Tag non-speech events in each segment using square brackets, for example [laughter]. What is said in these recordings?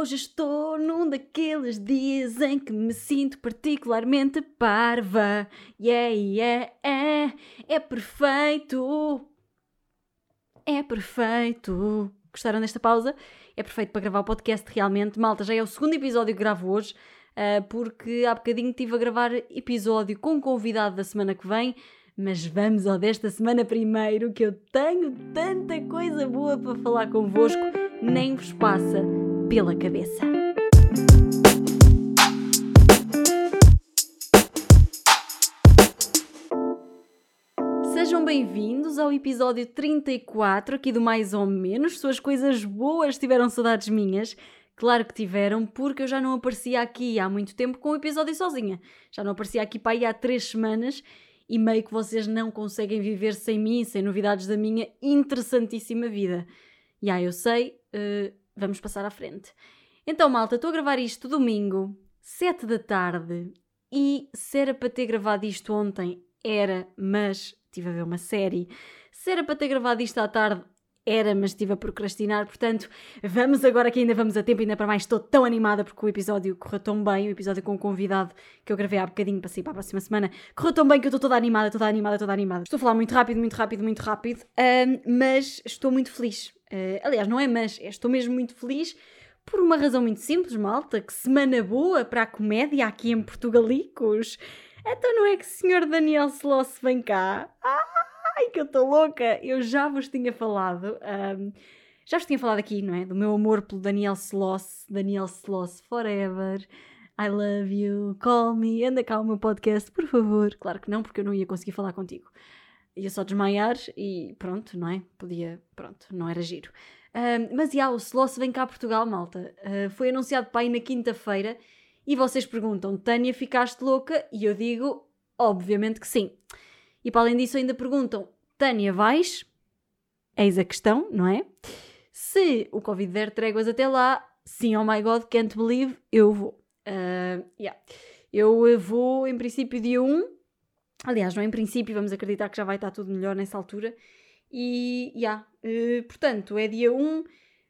Hoje estou num daqueles dias em que me sinto particularmente parva. Yeah, yeah, é, é perfeito. É perfeito. Gostaram desta pausa? É perfeito para gravar o podcast, realmente. Malta, já é o segundo episódio que gravo hoje, uh, porque há bocadinho estive a gravar episódio com o convidado da semana que vem. Mas vamos ao desta semana primeiro, que eu tenho tanta coisa boa para falar convosco, nem vos passa pela cabeça. Sejam bem-vindos ao episódio 34 aqui do Mais ou Menos. Suas coisas boas tiveram saudades minhas. Claro que tiveram, porque eu já não aparecia aqui há muito tempo com o episódio sozinha. Já não aparecia aqui para aí há três semanas e meio que vocês não conseguem viver sem mim, sem novidades da minha interessantíssima vida. E aí eu sei, uh, vamos passar à frente. Então, malta, estou a gravar isto domingo, 7 da tarde, e se era para ter gravado isto ontem, era, mas estive a ver uma série. Se era para ter gravado isto à tarde, era, mas estive a procrastinar, portanto, vamos agora que ainda vamos a tempo, ainda para mais estou tão animada porque o episódio correu tão bem, o episódio com o convidado que eu gravei há bocadinho para sair para a próxima semana, correu tão bem que eu estou toda animada, toda animada, toda animada. Estou a falar muito rápido, muito rápido, muito rápido, mas estou muito feliz. Uh, aliás, não é mas, é, estou mesmo muito feliz por uma razão muito simples, malta, que semana boa para a comédia aqui em Portugalicos. Então não é que o senhor Daniel Sloss vem cá? Ah! Ai que eu estou louca! Eu já vos tinha falado, um, já vos tinha falado aqui, não é? Do meu amor pelo Daniel Sloss, Daniel Sloss Forever. I love you, call me, anda cá o meu podcast, por favor. Claro que não, porque eu não ia conseguir falar contigo. Ia só desmaiar e pronto, não é? Podia, pronto, não era giro. Um, mas já, o Sloss vem cá a Portugal, malta. Uh, foi anunciado para aí na quinta-feira e vocês perguntam, Tânia, ficaste louca? E eu digo, obviamente que sim. E para além disso, ainda perguntam: Tânia, vais? Eis a questão, não é? Se o Covid der tréguas até lá, sim, oh my god, can't believe, eu vou. Uh, yeah. Eu vou em princípio dia 1. Aliás, não é em princípio, vamos acreditar que já vai estar tudo melhor nessa altura. E, yeah, uh, portanto, é dia 1.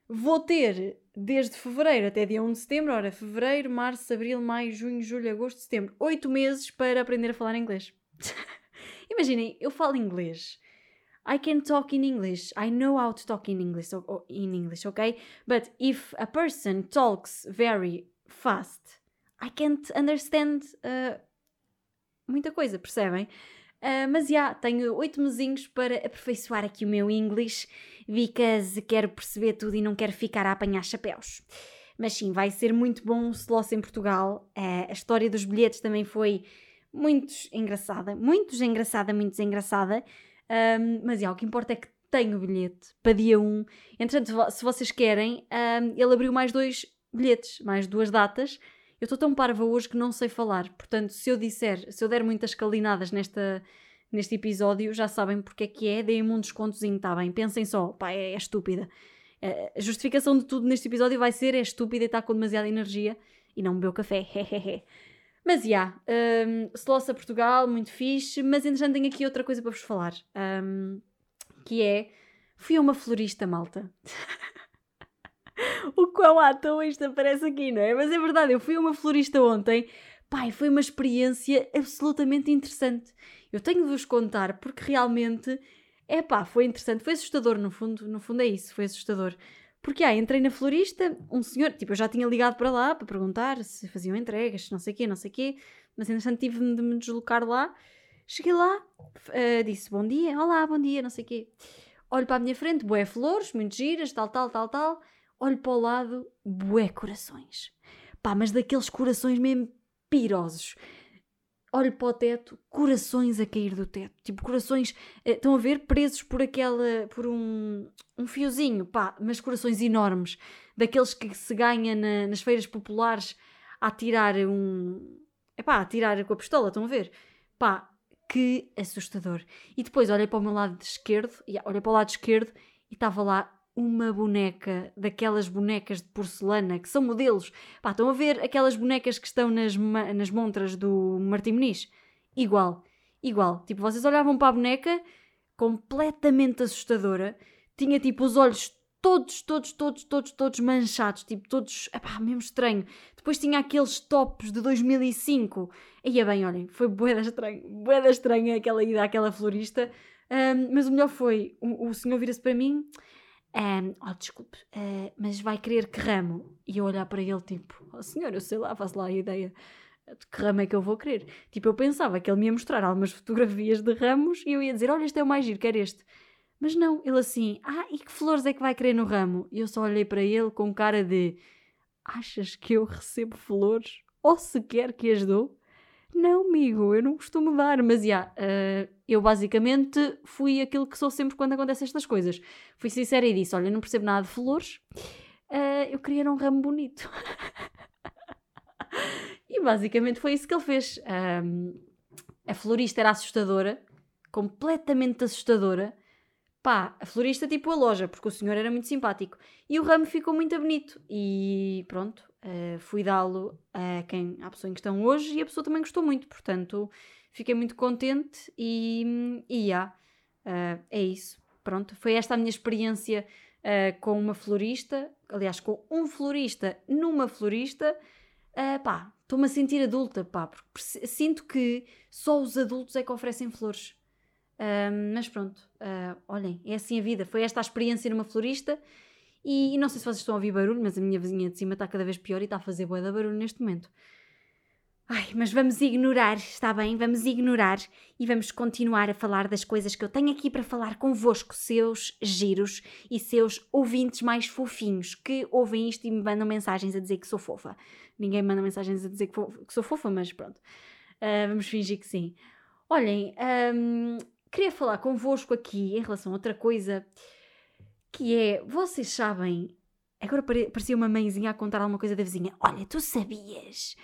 Vou ter desde fevereiro até dia 1 de setembro, ora, fevereiro, março, abril, maio, junho, julho, agosto, setembro, 8 meses para aprender a falar inglês. [laughs] Imaginem, eu falo inglês. I can talk in English. I know how to talk in English, in English, okay? But if a person talks very fast, I can't understand uh, muita coisa, percebem? Uh, mas já, yeah, tenho oito mesinhos para aperfeiçoar aqui o meu English, because quero perceber tudo e não quero ficar a apanhar chapéus. Mas sim, vai ser muito bom o Sloss em Portugal. Uh, a história dos bilhetes também foi muito engraçada, muito engraçada, muito engraçada. Um, mas é, o que importa é que tenho o bilhete para dia 1. Entretanto, se vocês querem, um, ele abriu mais dois bilhetes, mais duas datas. Eu estou tão parva hoje que não sei falar. Portanto, se eu disser, se eu der muitas calinadas nesta, neste episódio, já sabem porque é que é. Deem-me um descontozinho, está bem? Pensem só, pá, é, é estúpida. É, a justificação de tudo neste episódio vai ser é estúpida e está com demasiada energia e não bebeu café. [laughs] Mas já, yeah, um, Slossa Portugal, muito fixe, mas entretanto tenho aqui outra coisa para vos falar, um, que é, fui a uma florista, malta. [laughs] o quão à toa isto aparece aqui, não é? Mas é verdade, eu fui a uma florista ontem, pai, foi uma experiência absolutamente interessante. Eu tenho de vos contar porque realmente, é pá, foi interessante, foi assustador no fundo, no fundo é isso, foi assustador. Porque, ah, entrei na florista, um senhor, tipo, eu já tinha ligado para lá para perguntar se faziam entregas, não sei o quê, não sei o quê, mas entretanto tive de me deslocar lá. Cheguei lá, uh, disse bom dia, olá, bom dia, não sei o quê. Olho para a minha frente, bué flores, muito giras, tal, tal, tal, tal. Olho para o lado, bué corações. Pá, mas daqueles corações mesmo pirosos olho para o teto, corações a cair do teto. Tipo, corações, eh, estão a ver, presos por aquela, por um, um fiozinho, pá, mas corações enormes, daqueles que se ganha na, nas feiras populares a tirar um. Epá, a tirar com a pistola, estão a ver? Pá, que assustador. E depois olhei para o meu lado esquerdo, e olhei para o lado esquerdo e estava lá uma boneca daquelas bonecas de porcelana que são modelos. Pá, estão a ver aquelas bonecas que estão nas, nas montras do Martim Muniz? Igual, igual. Tipo, vocês olhavam para a boneca completamente assustadora, tinha tipo os olhos todos, todos, todos, todos, todos manchados, tipo, todos, mesmo estranho. Depois tinha aqueles tops de 2005. Ia bem, olhem, foi boeda estranho, boeda estranha aquela ida àquela florista. Um, mas o melhor foi, o, o senhor vira-se para mim, um, oh, desculpe, uh, mas vai querer que ramo? E eu olhar para ele, tipo, oh senhor, eu sei lá, faço lá a ideia de que ramo é que eu vou querer. Tipo, eu pensava que ele me ia mostrar algumas [laughs] fotografias de ramos e eu ia dizer, olha, este é o mais giro, quer este. Mas não, ele assim, ah, e que flores é que vai querer no ramo? E eu só olhei para ele com cara de, achas que eu recebo flores? Ou sequer que as dou? Não, amigo, eu não costumo dar, mas já, yeah, uh, eu basicamente fui aquilo que sou sempre quando acontecem estas coisas. Fui sincera e disse: Olha, não percebo nada de flores, uh, eu queria um ramo bonito. [laughs] e basicamente foi isso que ele fez. Um, a florista era assustadora, completamente assustadora. Pá, a florista tipo a loja, porque o senhor era muito simpático. E o ramo ficou muito bonito. E pronto, uh, fui dá-lo a quem a pessoa em questão hoje e a pessoa também gostou muito. Portanto, fiquei muito contente e, e yeah, uh, é isso. Pronto, foi esta a minha experiência uh, com uma florista, aliás, com um florista numa florista. Uh, pá, estou-me a sentir adulta, pá, porque sinto que só os adultos é que oferecem flores. Mas pronto, olhem, é assim a vida. Foi esta a experiência numa florista. E, e, não sei se vocês estão a ouvir barulho, mas a minha vizinha de cima está cada vez pior e está a fazer boa da barulho neste momento. Ai, mas vamos ignorar, está bem? Vamos ignorar e vamos continuar a falar das coisas que eu tenho aqui para falar convosco, seus giros e seus ouvintes mais fofinhos que ouvem isto e me mandam mensagens a dizer que sou fofa. Ninguém manda mensagens a dizer que, que sou fofa, mas pronto. Uh, vamos fingir que sim. Olhem, um, queria falar convosco aqui em relação a outra coisa que é, vocês sabem, agora parecia uma mãezinha a contar alguma coisa da vizinha. Olha, tu sabias?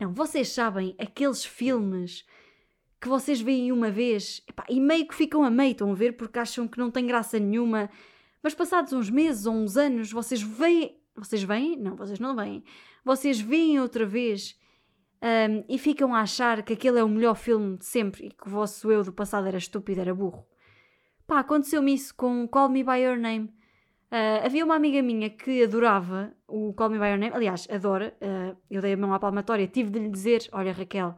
Não, vocês sabem aqueles filmes que vocês veem uma vez epá, e meio que ficam a meio, estão a ver, porque acham que não tem graça nenhuma, mas passados uns meses ou uns anos, vocês veem. Vocês veem? Não, vocês não veem. Vocês veem outra vez um, e ficam a achar que aquele é o melhor filme de sempre e que o vosso eu do passado era estúpido, era burro. Pá, aconteceu-me isso com Call Me By Your Name. Uh, havia uma amiga minha que adorava o Call Me By Your Name, aliás, adora. Uh, eu dei a mão à palmatória, tive de lhe dizer: Olha, Raquel,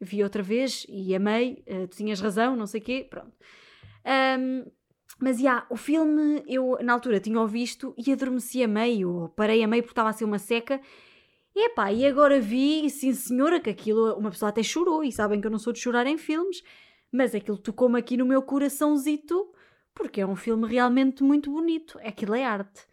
vi outra vez e amei, uh, tu tinhas razão, não sei o quê, pronto. Um, mas, já, yeah, o filme eu na altura tinha o visto e adormeci a meio, ou parei a meio porque estava a ser uma seca e epá, e agora vi, sim senhora, que aquilo, uma pessoa até chorou, e sabem que eu não sou de chorar em filmes, mas aquilo tocou-me aqui no meu coraçãozito, porque é um filme realmente muito bonito, aquilo é arte.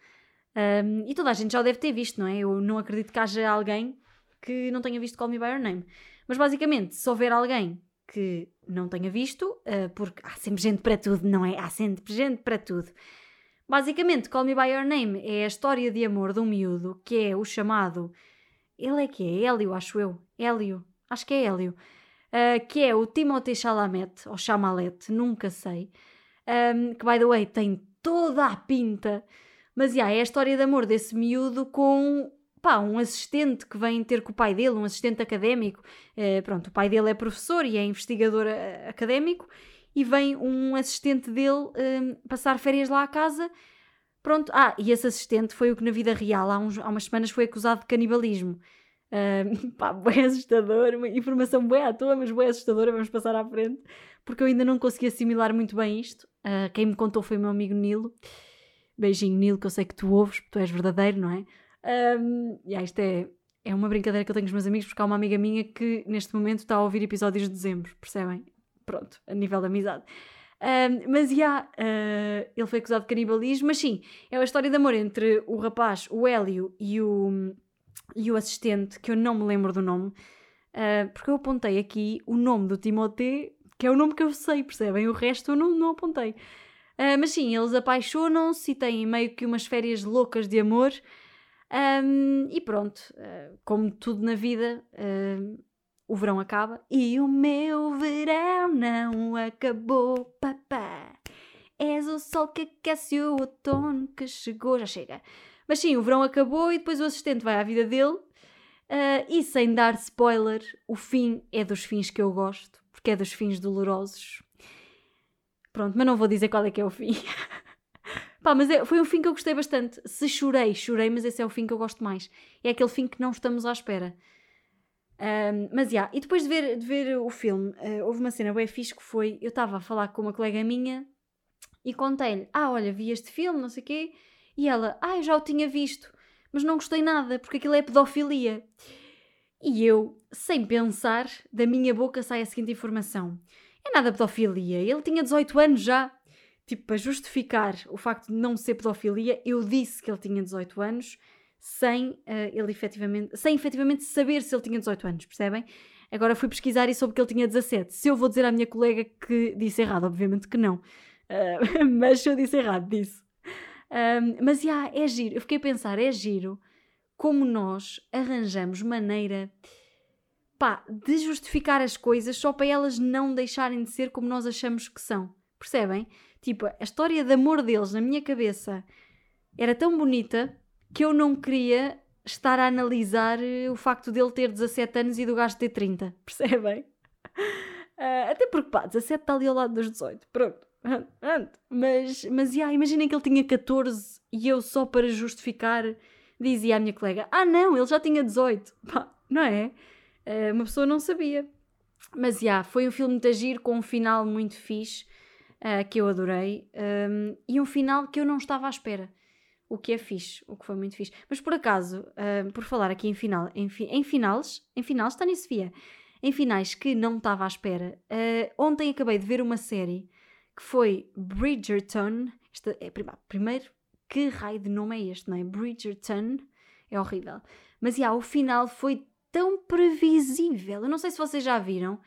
Um, e toda a gente já o deve ter visto, não é? Eu não acredito que haja alguém que não tenha visto Call Me By Your Name. Mas basicamente, se houver alguém que não tenha visto, uh, porque há sempre gente para tudo, não é? Há sempre gente para tudo. Basicamente, Call Me By Your Name é a história de amor de um miúdo que é o chamado ele é que é Hélio, acho eu. Hélio. Acho que é Hélio. Uh, que é o Timothée Chalamet, ou Chamalet, nunca sei. Um, que, by the way, tem toda a pinta. Mas, yeah, é a história de amor desse miúdo com pá, um assistente que vem ter com o pai dele, um assistente académico. Uh, pronto, o pai dele é professor e é investigador uh, académico. E vem um assistente dele passar férias lá à casa Pronto, ah, e esse assistente foi o que na vida real, há, uns, há umas semanas, foi acusado de canibalismo. Uh, [laughs] pá, bem assustador, uma informação bem à toa, mas bem assustadora, vamos passar à frente, porque eu ainda não consegui assimilar muito bem isto. Uh, quem me contou foi o meu amigo Nilo. Beijinho, Nilo, que eu sei que tu ouves, porque tu és verdadeiro, não é? Um, yeah, isto é, é uma brincadeira que eu tenho com os meus amigos, porque há uma amiga minha que neste momento está a ouvir episódios de dezembro, percebem? Pronto, a nível de amizade. Um, mas já, yeah, uh, ele foi acusado de canibalismo, mas sim, é uma história de amor entre o rapaz, o Hélio e o, e o assistente, que eu não me lembro do nome, uh, porque eu apontei aqui o nome do Timothée, que é o nome que eu sei, percebem? O resto eu não, não apontei. Uh, mas sim, eles apaixonam-se e têm meio que umas férias loucas de amor. Um, e pronto, uh, como tudo na vida, uh, o verão acaba e o meu verão não acabou, papá. És o sol que aquece o outono que chegou, já chega. Mas sim, o verão acabou e depois o assistente vai à vida dele. Uh, e sem dar spoiler, o fim é dos fins que eu gosto, porque é dos fins dolorosos. Pronto, mas não vou dizer qual é que é o fim. [laughs] Pá, mas é, foi um fim que eu gostei bastante. Se chorei, chorei, mas esse é o fim que eu gosto mais. É aquele fim que não estamos à espera. Um, mas já, yeah. e depois de ver, de ver o filme, uh, houve uma cena bem fixe que foi: eu estava a falar com uma colega minha e contei-lhe, ah, olha, vi este filme, não sei o quê, e ela, ah, eu já o tinha visto, mas não gostei nada, porque aquilo é pedofilia. E eu, sem pensar, da minha boca sai a seguinte informação: é nada pedofilia, ele tinha 18 anos já. Tipo, para justificar o facto de não ser pedofilia, eu disse que ele tinha 18 anos sem uh, ele efetivamente, sem efetivamente saber se ele tinha 18 anos, percebem? Agora fui pesquisar e soube que ele tinha 17. Se eu vou dizer à minha colega que disse errado, obviamente que não. Uh, [laughs] mas se eu disse errado, disse. Um, mas yeah, é giro. Eu fiquei a pensar, é giro como nós arranjamos maneira pá, de justificar as coisas só para elas não deixarem de ser como nós achamos que são. Percebem? Tipo, a história de amor deles na minha cabeça era tão bonita que eu não queria estar a analisar eh, o facto dele ter 17 anos e do gajo ter 30. [laughs] Percebem? Uh, até porque, pá, 17 está ali ao lado dos 18. Pronto. Mas, mas yeah, imaginem que ele tinha 14 e eu só para justificar dizia à minha colega: Ah, não, ele já tinha 18. [laughs] Pá, não é? Uh, uma pessoa não sabia. Mas yeah, foi um filme muito agir com um final muito fixe uh, que eu adorei um, e um final que eu não estava à espera o que é fixe, o que foi muito fixe. Mas por acaso, uh, por falar aqui em final, em, fi, em finais, em finais, está nisso, Sofia, em finais que não estava à espera, uh, ontem acabei de ver uma série que foi Bridgerton. Esta é, primeiro, que raio de nome é este, não é? Bridgerton é horrível. Mas yeah, o final foi tão previsível. Eu não sei se vocês já viram.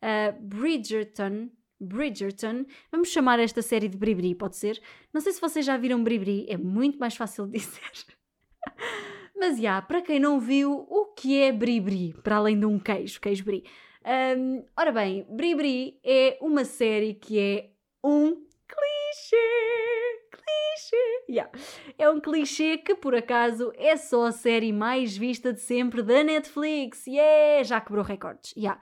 Uh, Bridgerton Bridgerton. Vamos chamar esta série de Bribri, pode ser? Não sei se vocês já viram Bribri, é muito mais fácil de [laughs] dizer. Mas já, yeah, para quem não viu, o que é Bribri? Para além de um queijo, queijo Bri. Um, ora bem, Bribri é uma série que é um clichê. Clichê. Yeah. É um clichê que, por acaso, é só a série mais vista de sempre da Netflix. Yeah! Já quebrou recordes. Yeah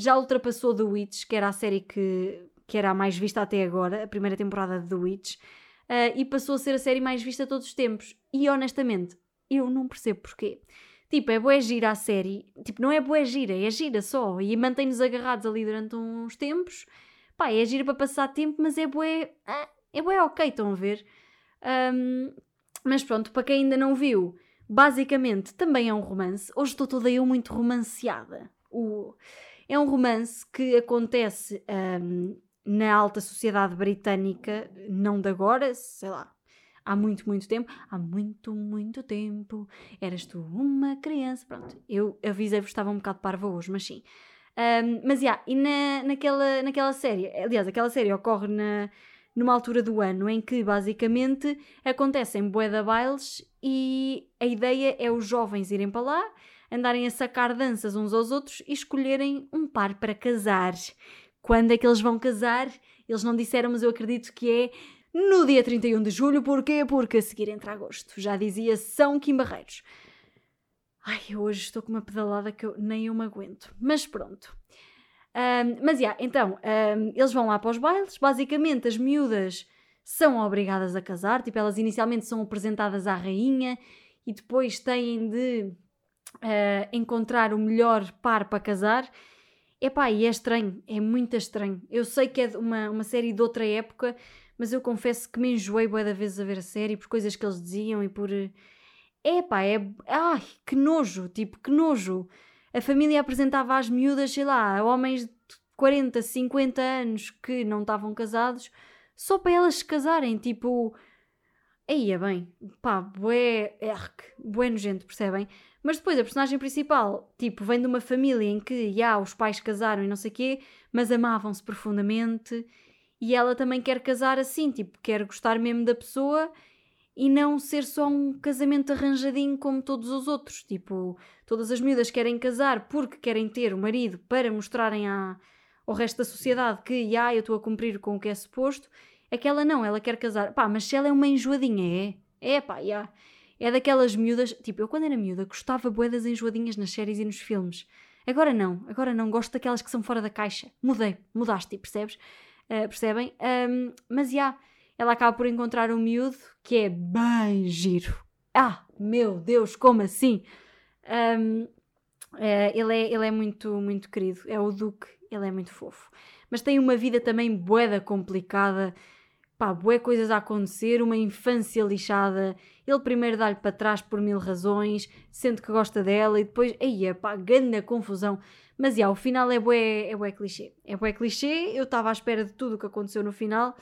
já ultrapassou The Witch, que era a série que, que era a mais vista até agora, a primeira temporada de The Witch, uh, e passou a ser a série mais vista todos os tempos. E honestamente, eu não percebo porquê. Tipo, é boa gira a série, tipo, não é boa gira, é gira só, e mantém-nos agarrados ali durante uns tempos. Pá, é gira para passar tempo, mas é boa. Ah, é boa ok, estão a ver? Um, mas pronto, para quem ainda não viu, basicamente também é um romance. Hoje estou toda eu muito romanceada. É um romance que acontece um, na alta sociedade britânica, não de agora, sei lá, há muito, muito tempo. Há muito, muito tempo. Eras tu uma criança. Pronto, eu avisei-vos estava um bocado parva hoje, mas sim. Um, mas, yeah, e na, naquela, naquela série, aliás, aquela série ocorre na, numa altura do ano em que, basicamente, acontecem bué da bailes e a ideia é os jovens irem para lá andarem a sacar danças uns aos outros e escolherem um par para casar. Quando é que eles vão casar? Eles não disseram, mas eu acredito que é no dia 31 de julho. Porquê? Porque a seguir entra agosto. Já dizia São Kim Barreiros. Ai, eu hoje estou com uma pedalada que eu nem eu me aguento. Mas pronto. Um, mas, já, yeah, então, um, eles vão lá para os bailes. Basicamente, as miúdas são obrigadas a casar. Tipo, elas inicialmente são apresentadas à rainha e depois têm de uh, encontrar o melhor par para casar. Epá, e é estranho, é muito estranho. Eu sei que é uma, uma série de outra época, mas eu confesso que me enjoei boa da vez a ver a série por coisas que eles diziam e por. Epá, é. Ai, que nojo, tipo, que nojo. A família apresentava às miúdas, sei lá, homens de 40, 50 anos que não estavam casados, só para elas se casarem, tipo. Aí é bem, pá, bué, erc, bué nojento, percebem? Mas depois a personagem principal, tipo, vem de uma família em que, já, os pais casaram e não sei o quê, mas amavam-se profundamente e ela também quer casar assim, tipo, quer gostar mesmo da pessoa e não ser só um casamento arranjadinho como todos os outros. Tipo, todas as miúdas querem casar porque querem ter o marido para mostrarem à, ao resto da sociedade que, já, eu estou a cumprir com o que é suposto. Aquela não, ela quer casar. Pá, mas se ela é uma enjoadinha, é? É, pá, já. É daquelas miúdas. Tipo, eu quando era miúda gostava boedas enjoadinhas nas séries e nos filmes. Agora não, agora não. Gosto daquelas que são fora da caixa. Mudei, mudaste, percebes? Uh, percebem? Um, mas já, yeah, ela acaba por encontrar um miúdo que é bem giro. Ah, meu Deus, como assim? Um, é, ele, é, ele é muito, muito querido, é o Duque, ele é muito fofo. Mas tem uma vida também boeda complicada, pá, bué coisas a acontecer, uma infância lixada. Ele primeiro dá-lhe para trás por mil razões, sendo que gosta dela, e depois, aí, pá, grande confusão. Mas, já, o final é bué, é bué clichê. É bué clichê, eu estava à espera de tudo o que aconteceu no final.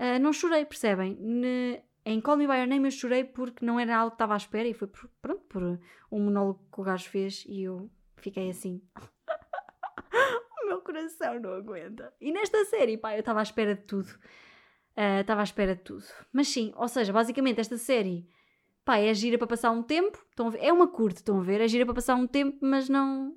Uh, não chorei, percebem? Ne... Em Call Me By Your Name eu chorei porque não era algo que estava à espera e foi por, pronto, por um monólogo que o gajo fez e eu fiquei assim. [laughs] o meu coração não aguenta. E nesta série, pá, eu estava à espera de tudo. Ah, estava uh, à espera de tudo. Mas sim, ou seja, basicamente esta série, pá, é gira para passar um tempo. Estão? É uma curta, estão a ver? É gira para passar um tempo, mas não,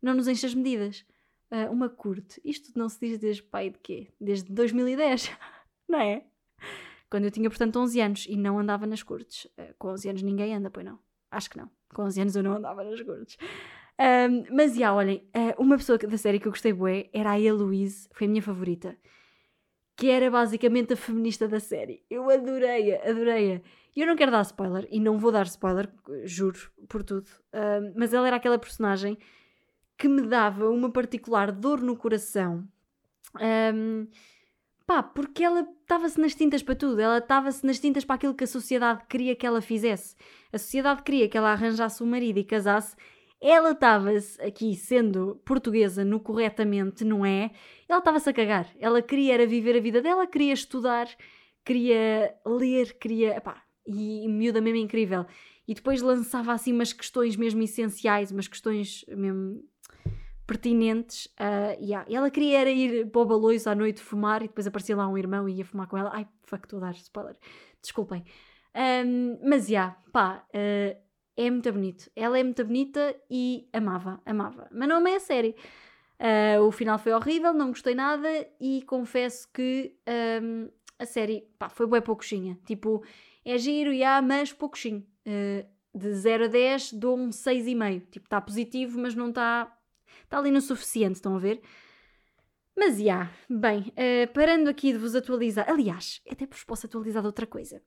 não nos enche as medidas. Uh, uma curte. Isto não se diz desde pai de quê? Desde 2010, [laughs] [laughs] não é? Quando eu tinha, portanto, 11 anos e não andava nas curtes. Uh, com 11 anos ninguém anda, pois não. Acho que não. Com 11 anos eu não andava nas curtes. Um, mas, já, olhem, uh, uma pessoa da série que eu gostei bué era a Eloise, foi a minha favorita. Que era basicamente a feminista da série. Eu adorei-a, adorei-a. Eu não quero dar spoiler, e não vou dar spoiler, juro, por tudo. Uh, mas ela era aquela personagem que me dava uma particular dor no coração. Um, pá, porque ela estava-se nas tintas para tudo, ela estava-se nas tintas para aquilo que a sociedade queria que ela fizesse. A sociedade queria que ela arranjasse um marido e casasse. Ela estava-se aqui, sendo portuguesa no corretamente, não é? Ela estava-se a cagar. Ela queria era viver a vida dela, queria estudar, queria ler, queria. Pá, e, miúda mesmo incrível. E depois lançava assim umas questões mesmo essenciais, umas questões mesmo pertinentes. Uh, yeah. E ela queria era ir para o baloiço à noite fumar e depois aparecia lá um irmão e ia fumar com ela. Ai, fuck, estou a dar spoiler. Desculpem. Um, mas já, yeah, pá, uh, é muito bonito. Ela é muito bonita e amava, amava. Mas não amei a série. Uh, o final foi horrível, não gostei nada e confesso que um, a série pá, foi bem pouquinha. Tipo, é giro, yeah, mas pouquinho. Uh, de 0 a 10 dou um 6,5. Tipo, está positivo, mas não está Está ali no suficiente, estão a ver? Mas já, yeah, bem, uh, parando aqui de vos atualizar, aliás, até vos posso atualizar de outra coisa,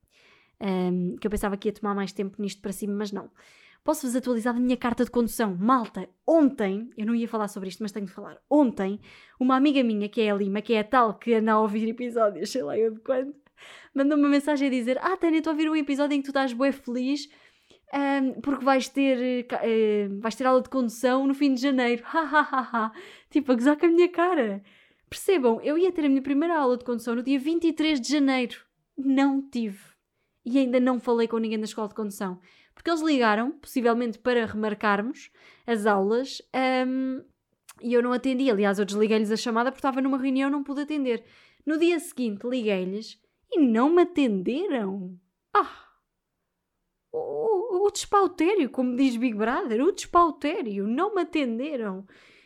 um, ehm, que eu pensava que ia tomar mais tempo nisto para cima, mas não. Posso-vos atualizar da minha carta de condução. Malta, ontem, eu não ia falar sobre isto, mas tenho de falar. Ontem, uma amiga minha, que é a Lima, que é a tal que anda a ouvir episódios, [laughs] sei lá eu de quando, mandou-me uma mensagem a dizer: Ah, Tânia, estou a ouvir um episódio em que tu estás bué feliz um, porque vais ter, uh, vais ter aula de condução no fim de janeiro. tipo, a gozar com a minha cara. Percebam, eu ia ter a minha primeira aula de condução no dia 23 de janeiro. Não tive. E ainda não falei com ninguém da escola de condução. Porque eles ligaram, possivelmente para remarcarmos as aulas, um, e eu não atendi. Aliás, eu desliguei-lhes a chamada porque estava numa reunião não pude atender. No dia seguinte, liguei-lhes e não me atenderam. Ah! O, o despautério, como diz Big Brother, o despautério, não me atenderam.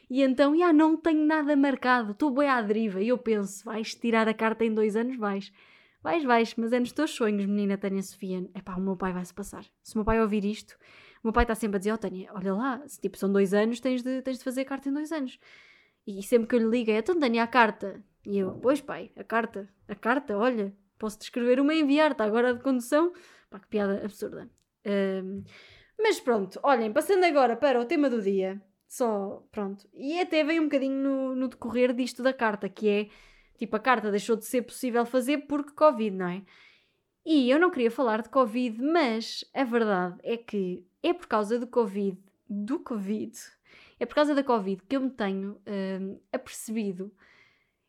E então, já não tenho nada marcado, estou bem à deriva. E eu penso, vais tirar a carta em dois anos? Vais. Vais, vais, mas é nos teus sonhos, menina Tânia Sofia. É pá, o meu pai vai-se passar. Se o meu pai ouvir isto, o meu pai está sempre a dizer: Ó oh, Tânia, olha lá, se tipo são dois anos, tens de, tens de fazer a carta em dois anos. E sempre que eu lhe ligo é: então Tânia, a carta. E eu: Pois pai, a carta, a carta, olha, posso-te escrever uma e enviar-te agora de condução. Pá, que piada absurda. Um, mas pronto, olhem, passando agora para o tema do dia, só pronto, e até veio um bocadinho no, no decorrer disto da carta, que é tipo, a carta deixou de ser possível fazer porque Covid, não é? E eu não queria falar de Covid, mas a verdade é que é por causa do Covid, do Covid, é por causa da Covid que eu me tenho um, apercebido,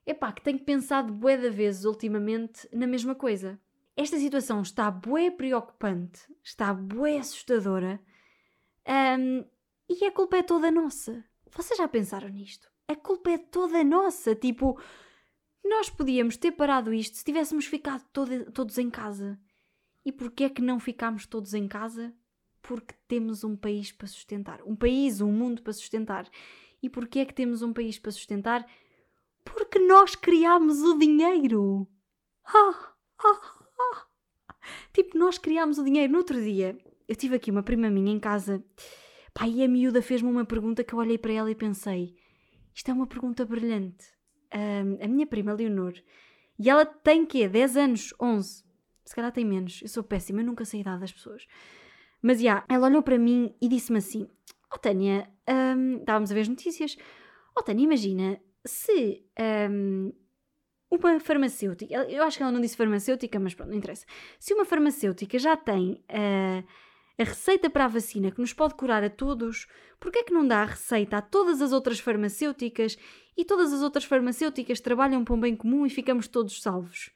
epá, que tenho pensado bué de vezes ultimamente na mesma coisa esta situação está bué preocupante, está bué assustadora um, e a culpa é toda nossa. Vocês já pensaram nisto? A culpa é toda nossa. Tipo, nós podíamos ter parado isto se tivéssemos ficado todo, todos em casa. E porquê é que não ficámos todos em casa? Porque temos um país para sustentar. Um país, um mundo para sustentar. E porquê é que temos um país para sustentar? Porque nós criámos o dinheiro. Ah, ah, Tipo, nós criámos o dinheiro. No outro dia, eu tive aqui uma prima minha em casa. E a miúda fez-me uma pergunta que eu olhei para ela e pensei: isto é uma pergunta brilhante. Um, a minha prima Leonor E ela tem quê? 10 anos? 11? Se calhar tem menos. Eu sou péssima, eu nunca sei a idade das pessoas. Mas, já, yeah, ela olhou para mim e disse-me assim, oh, Tânia, um, estávamos a ver as notícias, oh, Tânia, imagina, se um, uma farmacêutica, eu acho que ela não disse farmacêutica, mas pronto, não interessa. Se uma farmacêutica já tem uh, a receita para a vacina que nos pode curar a todos, por que é que não dá a receita a todas as outras farmacêuticas e todas as outras farmacêuticas trabalham para um bem comum e ficamos todos salvos?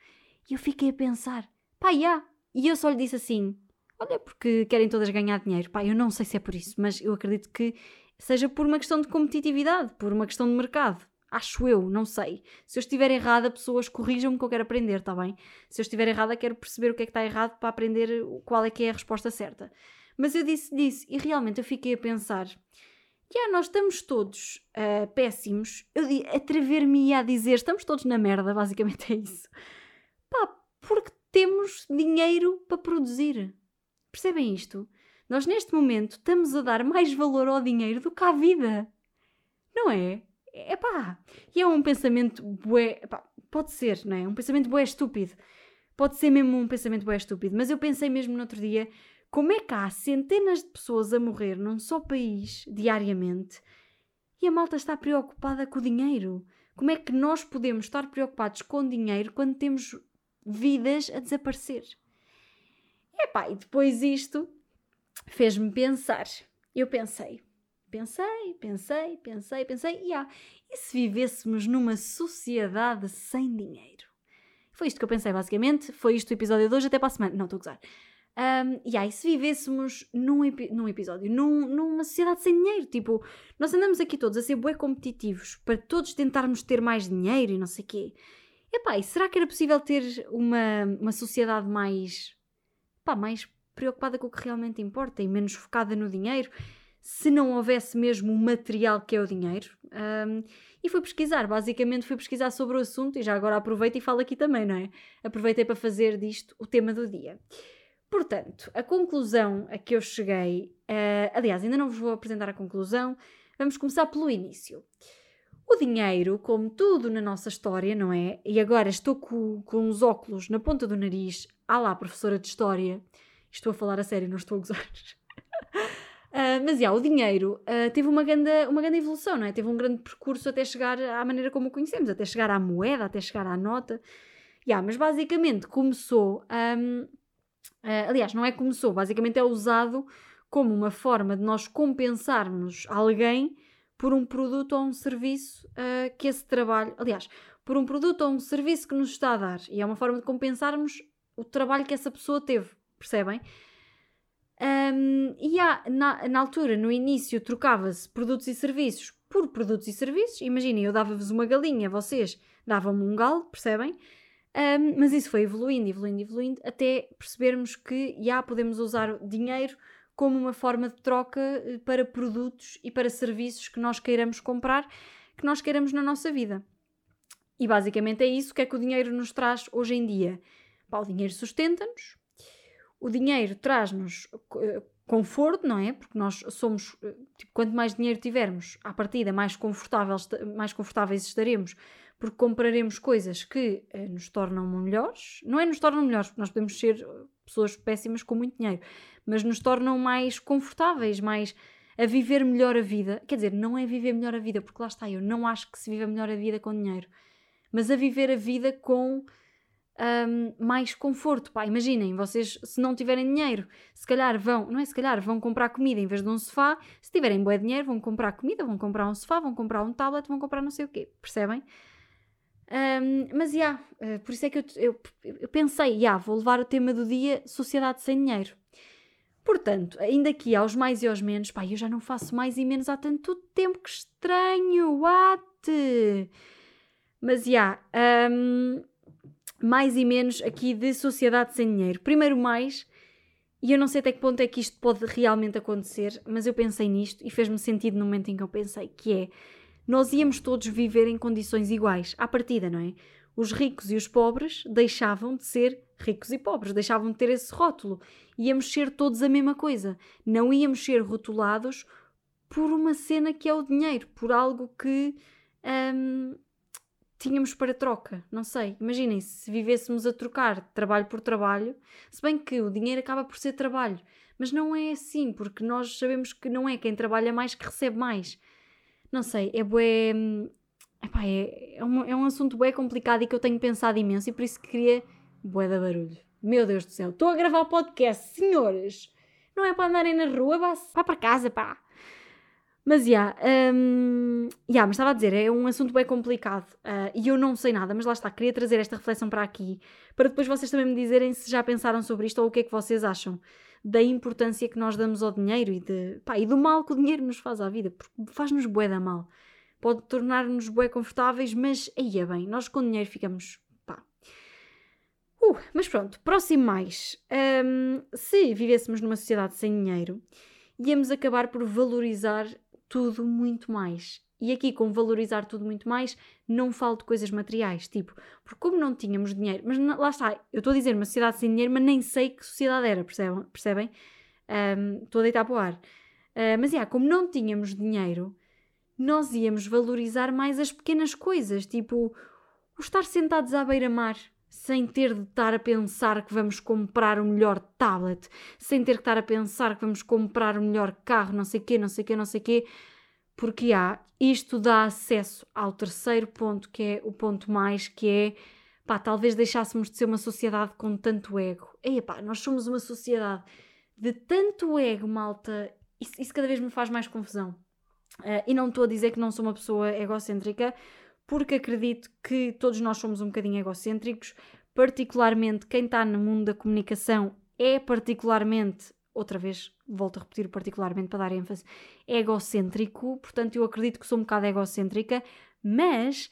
E eu fiquei a pensar, pá, já. E eu só lhe disse assim, olha, porque querem todas ganhar dinheiro. Pá, eu não sei se é por isso, mas eu acredito que seja por uma questão de competitividade, por uma questão de mercado. Acho eu, não sei. Se eu estiver errada, pessoas corrijam-me que eu quero aprender, está bem? Se eu estiver errada, quero perceber o que é que está errado para aprender qual é que é a resposta certa. Mas eu disse disse e realmente eu fiquei a pensar. Já, nós estamos todos uh, péssimos. Eu atrever-me a dizer, estamos todos na merda, [laughs] basicamente é isso. Pá, porque temos dinheiro para produzir. Percebem isto? Nós neste momento estamos a dar mais valor ao dinheiro do que à vida. Não é? É pá. E é um pensamento bué. Epá, pode ser, não é? Um pensamento bué estúpido. Pode ser mesmo um pensamento bué estúpido. Mas eu pensei mesmo no outro dia como é que há centenas de pessoas a morrer num só país diariamente e a malta está preocupada com o dinheiro? Como é que nós podemos estar preocupados com dinheiro quando temos vidas a desaparecer? Epá, e depois isto fez-me pensar. Eu pensei, Pensei, pensei, pensei, pensei, e ah, e se vivêssemos numa sociedade sem dinheiro? Foi isto que eu pensei, basicamente. Foi isto o episódio de hoje, até para a semana. Não, estou a gozar. Um, e aí, se vivêssemos num, num episódio, num, numa sociedade sem dinheiro, tipo, nós andamos aqui todos a ser bué competitivos para todos tentarmos ter mais dinheiro e não sei o quê. Epá, e será que era possível ter uma, uma sociedade mais, pá, mais preocupada com o que realmente importa e menos focada no dinheiro? Se não houvesse mesmo o material que é o dinheiro. Um, e fui pesquisar, basicamente fui pesquisar sobre o assunto e já agora aproveito e falo aqui também, não é? Aproveitei para fazer disto o tema do dia. Portanto, a conclusão a que eu cheguei, uh, aliás, ainda não vos vou apresentar a conclusão, vamos começar pelo início. O dinheiro, como tudo na nossa história, não é? E agora estou com, com os óculos na ponta do nariz, ah lá, professora de História, estou a falar a sério, não estou a gozar. [laughs] Uh, mas, yeah, o dinheiro uh, teve uma grande, uma grande evolução, não é? Teve um grande percurso até chegar à maneira como o conhecemos, até chegar à moeda, até chegar à nota. Yeah, mas basicamente começou, um, uh, ah, aliás, não é começou, basicamente é usado como uma forma de nós compensarmos alguém por um produto ou um serviço uh, que esse trabalho, aliás, por um produto ou um serviço que nos está a dar. E é uma forma de compensarmos o trabalho que essa pessoa teve, percebem? Um, e há, na, na altura, no início, trocava-se produtos e serviços por produtos e serviços. Imaginem, eu dava-vos uma galinha, vocês davam-me um galo, percebem? Um, mas isso foi evoluindo, evoluindo, evoluindo, até percebermos que já podemos usar dinheiro como uma forma de troca eh, para produtos e para serviços que nós queiramos comprar, que nós queiramos na nossa vida. E basicamente é isso que é que o dinheiro nos traz hoje em dia. Pá, o dinheiro sustenta-nos, o dinheiro traz-nos eh, conforto, não é? Porque nós somos, eh, tipo, quanto mais dinheiro tivermos, à partida, mais confortáveis, mais confortáveis estaremos, porque compraremos coisas que eh, nos tornam melhores. Não é nos tornam melhores, porque nós podemos ser pessoas péssimas com muito dinheiro, mas nos tornam mais confortáveis, mais a viver melhor a vida. Quer dizer, não é viver melhor a vida, porque lá está, eu não acho que se viva melhor a vida com dinheiro, mas a viver a vida com um, mais conforto. Pá, imaginem, vocês se não tiverem dinheiro, se calhar vão, não é se calhar, vão comprar comida em vez de um sofá. Se tiverem bom dinheiro, vão comprar comida, vão comprar um sofá, vão comprar um tablet, vão comprar não sei o quê, percebem? Um, mas, já, yeah, uh, por isso é que eu, eu, eu pensei, já, yeah, vou levar o tema do dia Sociedade Sem Dinheiro. Portanto, ainda aqui aos mais e aos menos, pá, eu já não faço mais e menos há tanto tempo, que estranho, what? Mas, já, yeah, um, mais e menos aqui de sociedade sem dinheiro. Primeiro mais, e eu não sei até que ponto é que isto pode realmente acontecer, mas eu pensei nisto e fez-me sentido no momento em que eu pensei, que é, nós íamos todos viver em condições iguais, à partida, não é? Os ricos e os pobres deixavam de ser ricos e pobres, deixavam de ter esse rótulo. Íamos ser todos a mesma coisa. Não íamos ser rotulados por uma cena que é o dinheiro, por algo que hum, tínhamos para troca. Não sei. Imaginem se vivêssemos a trocar trabalho por trabalho, se bem que o dinheiro acaba por ser trabalho. Mas não é assim, porque nós sabemos que não é quem trabalha mais que recebe mais. Não sei, é bué. Epá, é, é, um, é um assunto bué complicado e que eu tenho pensado imenso e por isso que queria bué da barulho. Meu Deus do céu, estou a gravar podcast, senhores! Não é para andarem na rua, vá para casa, pá! Mas, já, yeah, um, yeah, mas estava a dizer, é um assunto bem complicado uh, e eu não sei nada, mas lá está, queria trazer esta reflexão para aqui, para depois vocês também me dizerem se já pensaram sobre isto ou o que é que vocês acham da importância que nós damos ao dinheiro e, de, pá, e do mal que o dinheiro nos faz à vida, porque faz-nos bué da mal. Pode tornar-nos bué confortáveis, mas aí é bem, nós com dinheiro ficamos. Uh, mas pronto, próximo mais. Um, se vivêssemos numa sociedade sem dinheiro, íamos acabar por valorizar tudo muito mais. E aqui, com valorizar tudo muito mais, não falo de coisas materiais, tipo, porque como não tínhamos dinheiro, mas lá está, eu estou a dizer uma sociedade sem dinheiro, mas nem sei que sociedade era, percebem? percebem? Um, estou a deitar para o ar. Uh, mas, yeah, como não tínhamos dinheiro, nós íamos valorizar mais as pequenas coisas, tipo, o estar sentados à beira-mar, sem ter de estar a pensar que vamos comprar o melhor tablet, sem ter que estar a pensar que vamos comprar o melhor carro, não sei quê, não sei quê, não sei quê porque há, isto dá acesso ao terceiro ponto, que é o ponto mais, que é, pá, talvez deixássemos de ser uma sociedade com tanto ego. Ei, pá, nós somos uma sociedade de tanto ego, malta, isso, isso cada vez me faz mais confusão. Uh, e não estou a dizer que não sou uma pessoa egocêntrica, porque acredito que todos nós somos um bocadinho egocêntricos, particularmente quem está no mundo da comunicação é particularmente outra vez, volto a repetir particularmente para dar ênfase, egocêntrico, portanto eu acredito que sou um bocado egocêntrica, mas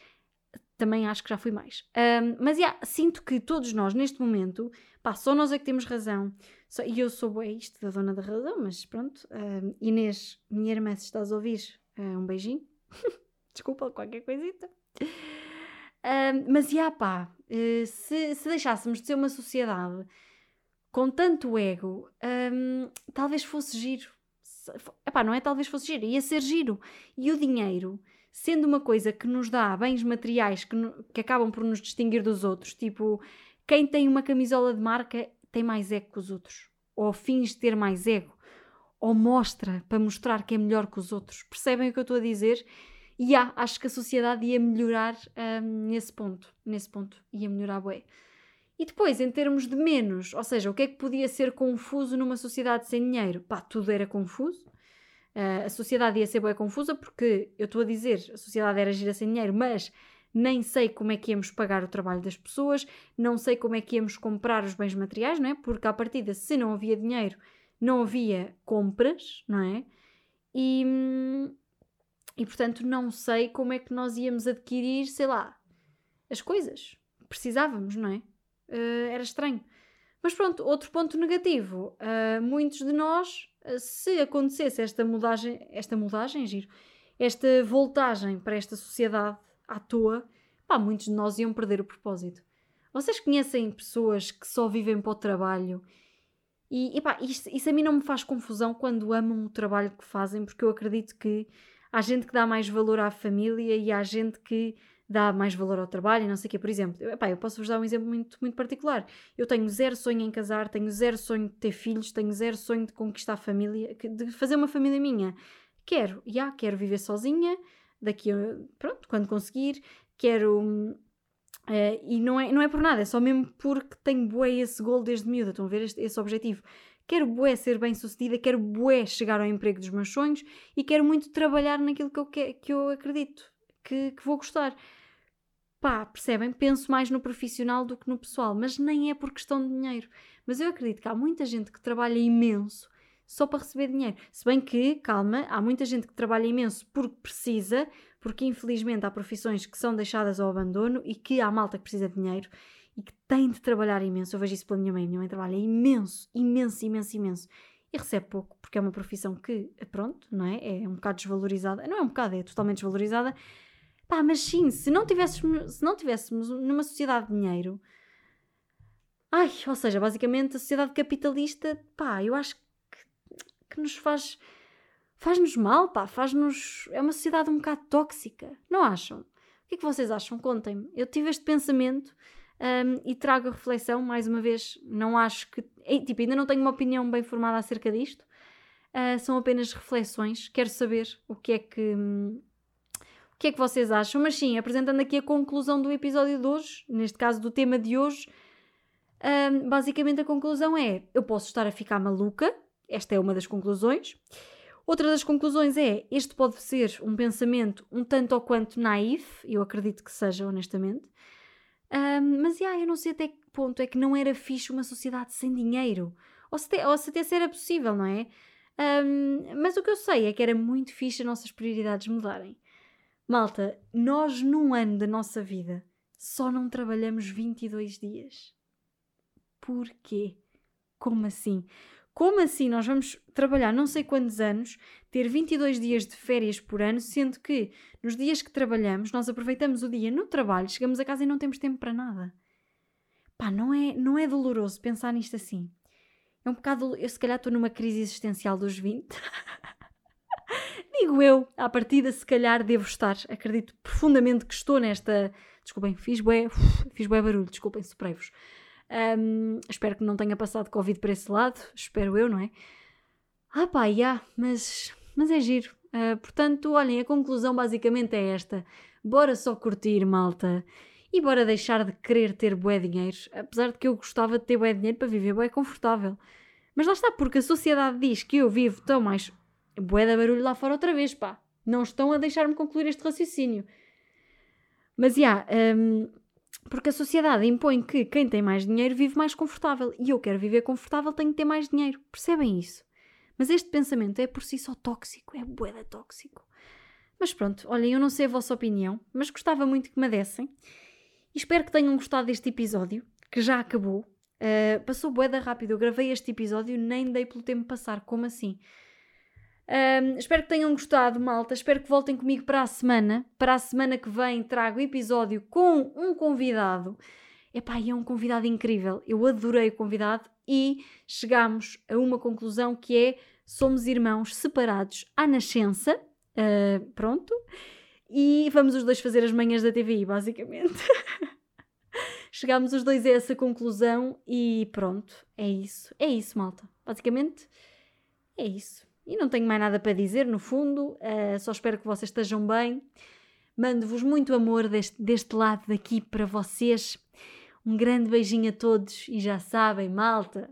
também acho que já fui mais. Um, mas yeah, sinto que todos nós, neste momento, pá, só nós é que temos razão. Só, e eu sou é isto da dona da razão, mas pronto. Um, Inês, minha irmã, se estás a ouvir, uh, um beijinho. [laughs] Desculpa, qualquer coisita. [laughs] Um, mas, yeah, pá, uh, se, se deixássemos de ser uma sociedade com tanto ego, hum, talvez fosse giro. Epá, não é talvez fosse giro, ia ser giro. E o dinheiro, sendo uma coisa que nos dá bens materiais que, que acabam por nos distinguir dos outros, tipo, quem tem uma camisola de marca tem mais ego que os outros, ou fins de ter mais ego, ou mostra para mostrar que é melhor que os outros. Percebem o que eu estou a dizer? E há, acho que a sociedade ia melhorar hum, nesse ponto. Nesse ponto, ia melhorar bué. E depois, em termos de menos, ou seja, o que é que podia ser confuso numa sociedade sem dinheiro? Pá, tudo era confuso. Uh, a sociedade ia ser bem confusa porque, eu estou a dizer, a sociedade era gira sem dinheiro, mas nem sei como é que íamos pagar o trabalho das pessoas, não sei como é que íamos comprar os bens materiais, não é? Porque, à partida, se não havia dinheiro, não havia compras, não é? E, e portanto, não sei como é que nós íamos adquirir, sei lá, as coisas. Precisávamos, não é? uh, era estranho. Mas pronto, outro ponto negativo. Uh, muitos de nós, uh, se acontecesse esta mudagem, esta mudagem, giro, esta voltagem para esta sociedade à toa, pá, muitos de nós iam perder o propósito. Vocês conhecem pessoas que só vivem para o trabalho e, e pá, isso, isso a mim não me faz confusão quando amam o trabalho que fazem, porque eu acredito que há gente que dá mais valor à família e há gente que dá mais valor ao trabalho e não sei o quê. Por exemplo, eu, epá, eu posso-vos dar um exemplo muito, muito particular. Eu tenho zero sonho em casar, tenho zero sonho de ter filhos, tenho zero sonho de conquistar família, de fazer uma família minha. Quero, já, quero viver sozinha, daqui a, pronto, quando conseguir, quero... Uh, e não é, não é por nada, é só mesmo porque tenho bué esse gol desde miúda, estão a ver este, esse objetivo. Quero bué ser bem sucedida, quero bué chegar ao emprego dos meus sonhos e quero muito trabalhar naquilo que eu, que, que eu acredito que, que vou gostar pá, percebem? Penso mais no profissional do que no pessoal, mas nem é por questão de dinheiro. Mas eu acredito que há muita gente que trabalha imenso só para receber dinheiro. Se bem que, calma, há muita gente que trabalha imenso porque precisa, porque infelizmente há profissões que são deixadas ao abandono e que há malta que precisa de dinheiro e que tem de trabalhar imenso. Eu vejo isso pela minha mãe. Minha mãe trabalha imenso, imenso, imenso, imenso. E recebe pouco, porque é uma profissão que, pronto, não é? É um bocado desvalorizada. Não é um bocado, é totalmente desvalorizada Pá, mas sim, se não tivéssemos, se não tivéssemos numa sociedade de dinheiro, ai, ou seja, basicamente a sociedade capitalista, pá, eu acho que, que nos faz faz-nos mal, pá, faz-nos. É uma sociedade um bocado tóxica, não acham? O que é que vocês acham? Contem-me. Eu tive este pensamento um, e trago a reflexão, mais uma vez, não acho que. Tipo, ainda não tenho uma opinião bem formada acerca disto. Uh, são apenas reflexões. Quero saber o que é que. Um, o que é que vocês acham? Mas sim, apresentando aqui a conclusão do episódio de hoje, neste caso do tema de hoje, um, basicamente a conclusão é: eu posso estar a ficar maluca, esta é uma das conclusões. Outra das conclusões é: este pode ser um pensamento um tanto ou quanto naif, eu acredito que seja, honestamente. Um, mas yeah, eu não sei até que ponto é que não era fixe uma sociedade sem dinheiro. Ou se, te, ou se até se era possível, não é? Um, mas o que eu sei é que era muito fixe as nossas prioridades mudarem. Malta, nós num ano da nossa vida só não trabalhamos 22 dias. Porquê? Como assim? Como assim nós vamos trabalhar não sei quantos anos, ter 22 dias de férias por ano, sendo que nos dias que trabalhamos nós aproveitamos o dia no trabalho, chegamos a casa e não temos tempo para nada? Pá, não é, não é doloroso pensar nisto assim. É um bocado. Eu se calhar estou numa crise existencial dos 20. [laughs] Digo eu, à partida, se calhar devo estar. Acredito profundamente que estou nesta. Desculpem, fiz bué, fiz bué barulho, desculpem, soprei-vos. Um, espero que não tenha passado Covid para esse lado, espero eu, não é? Ah pá, yeah, mas, mas é giro. Uh, portanto, olhem, a conclusão basicamente é esta. Bora só curtir, malta. E bora deixar de querer ter bué dinheiro. Apesar de que eu gostava de ter bué dinheiro para viver bué confortável. Mas lá está, porque a sociedade diz que eu vivo tão mais... Bué da barulho lá fora outra vez, pá. Não estão a deixar-me concluir este raciocínio. Mas, já, yeah, um, porque a sociedade impõe que quem tem mais dinheiro vive mais confortável. E eu quero viver confortável, tenho que ter mais dinheiro. Percebem isso? Mas este pensamento é por si só tóxico, é boeda tóxico. Mas pronto, olhem, eu não sei a vossa opinião, mas gostava muito que me dessem. E espero que tenham gostado deste episódio, que já acabou. Uh, passou boeda rápido, eu gravei este episódio nem dei pelo tempo passar, como assim? Um, espero que tenham gostado, malta. Espero que voltem comigo para a semana. Para a semana que vem trago episódio com um convidado. Epá, e é um convidado incrível. Eu adorei o convidado e chegamos a uma conclusão que é somos irmãos separados à nascença. Uh, pronto. E vamos os dois fazer as manhãs da TVI, basicamente. [laughs] Chegámos os dois a essa conclusão e pronto. É isso. É isso, malta. Basicamente, é isso. E não tenho mais nada para dizer, no fundo, uh, só espero que vocês estejam bem. Mando-vos muito amor deste, deste lado daqui para vocês. Um grande beijinho a todos e já sabem, malta.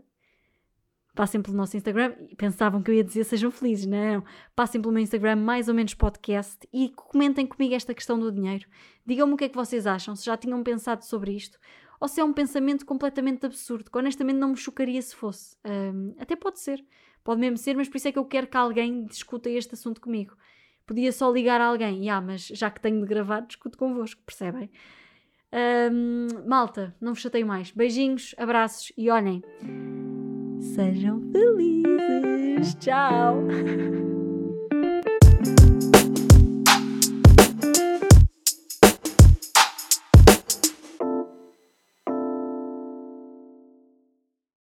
Passem pelo nosso Instagram. Pensavam que eu ia dizer sejam felizes, não. Passem pelo meu Instagram, mais ou menos podcast, e comentem comigo esta questão do dinheiro. Digam-me o que é que vocês acham, se já tinham pensado sobre isto, ou se é um pensamento completamente absurdo, que honestamente não me chocaria se fosse. Um, até pode ser. Pode mesmo ser, mas por isso é que eu quero que alguém discuta este assunto comigo. Podia só ligar a alguém, ah, mas já que tenho de gravar, discuto convosco, percebem? Um, malta, não vos chateio mais. Beijinhos, abraços e olhem. Sejam felizes. Tchau! [laughs]